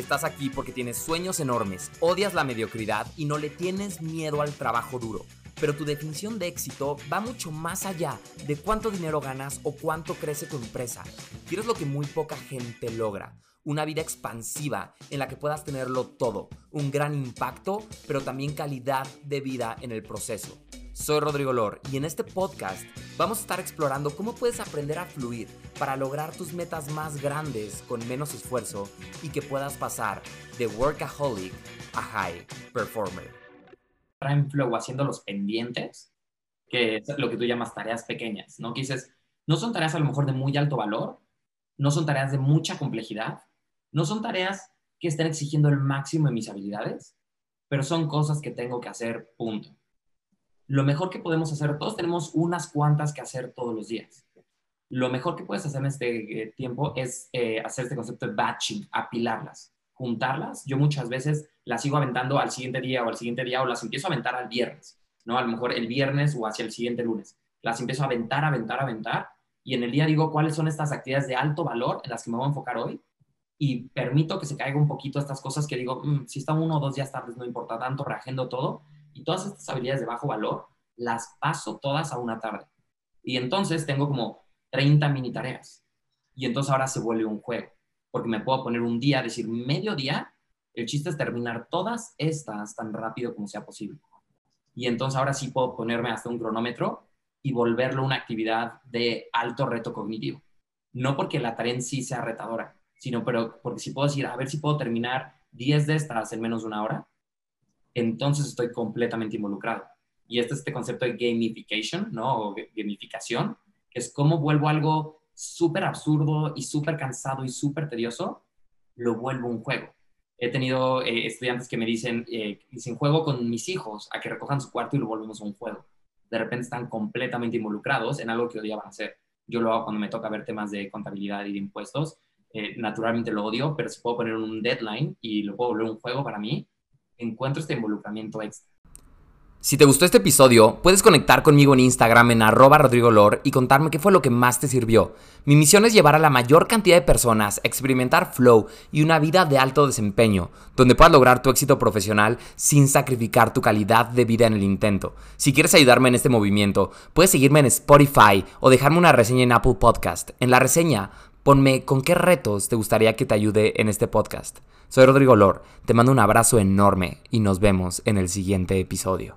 Estás aquí porque tienes sueños enormes, odias la mediocridad y no le tienes miedo al trabajo duro. Pero tu definición de éxito va mucho más allá de cuánto dinero ganas o cuánto crece tu empresa. Quieres lo que muy poca gente logra. Una vida expansiva en la que puedas tenerlo todo. Un gran impacto, pero también calidad de vida en el proceso. Soy Rodrigo Lor y en este podcast vamos a estar explorando cómo puedes aprender a fluir para lograr tus metas más grandes con menos esfuerzo y que puedas pasar de workaholic a high performer. En flow haciendo los pendientes, que es lo que tú llamas tareas pequeñas, ¿no? Que dices, no son tareas a lo mejor de muy alto valor, no son tareas de mucha complejidad, no son tareas que estén exigiendo el máximo de mis habilidades, pero son cosas que tengo que hacer, punto lo mejor que podemos hacer, todos tenemos unas cuantas que hacer todos los días. Lo mejor que puedes hacer en este eh, tiempo es eh, hacer este concepto de batching, apilarlas, juntarlas. Yo muchas veces las sigo aventando al siguiente día o al siguiente día o las empiezo a aventar al viernes, ¿no? A lo mejor el viernes o hacia el siguiente lunes. Las empiezo a aventar, aventar, aventar y en el día digo cuáles son estas actividades de alto valor en las que me voy a enfocar hoy y permito que se caiga un poquito estas cosas que digo, mm, si está uno o dos días tarde no importa tanto, reagendo todo, y todas estas habilidades de bajo valor las paso todas a una tarde. Y entonces tengo como 30 mini tareas. Y entonces ahora se vuelve un juego, porque me puedo poner un día, decir medio día, el chiste es terminar todas estas tan rápido como sea posible. Y entonces ahora sí puedo ponerme hasta un cronómetro y volverlo una actividad de alto reto cognitivo. No porque la tarea en sí sea retadora, sino pero porque si puedo decir, a ver si puedo terminar 10 de estas en menos de una hora, entonces estoy completamente involucrado. Y este es este concepto de gamification, ¿no? Gamificación, que es cómo vuelvo algo súper absurdo y súper cansado y súper tedioso, lo vuelvo un juego. He tenido eh, estudiantes que me dicen, eh, dicen, juego con mis hijos a que recojan su cuarto y lo volvemos un juego. De repente están completamente involucrados en algo que odiaban hacer. Yo lo hago cuando me toca ver temas de contabilidad y de impuestos. Eh, naturalmente lo odio, pero si puedo poner un deadline y lo puedo volver un juego para mí, encuentro este involucramiento extra. Si te gustó este episodio, puedes conectar conmigo en Instagram en arroba rodrigolor y contarme qué fue lo que más te sirvió. Mi misión es llevar a la mayor cantidad de personas a experimentar flow y una vida de alto desempeño, donde puedas lograr tu éxito profesional sin sacrificar tu calidad de vida en el intento. Si quieres ayudarme en este movimiento, puedes seguirme en Spotify o dejarme una reseña en Apple Podcast. En la reseña, ponme con qué retos te gustaría que te ayude en este podcast. Soy Rodrigo Lor, te mando un abrazo enorme y nos vemos en el siguiente episodio.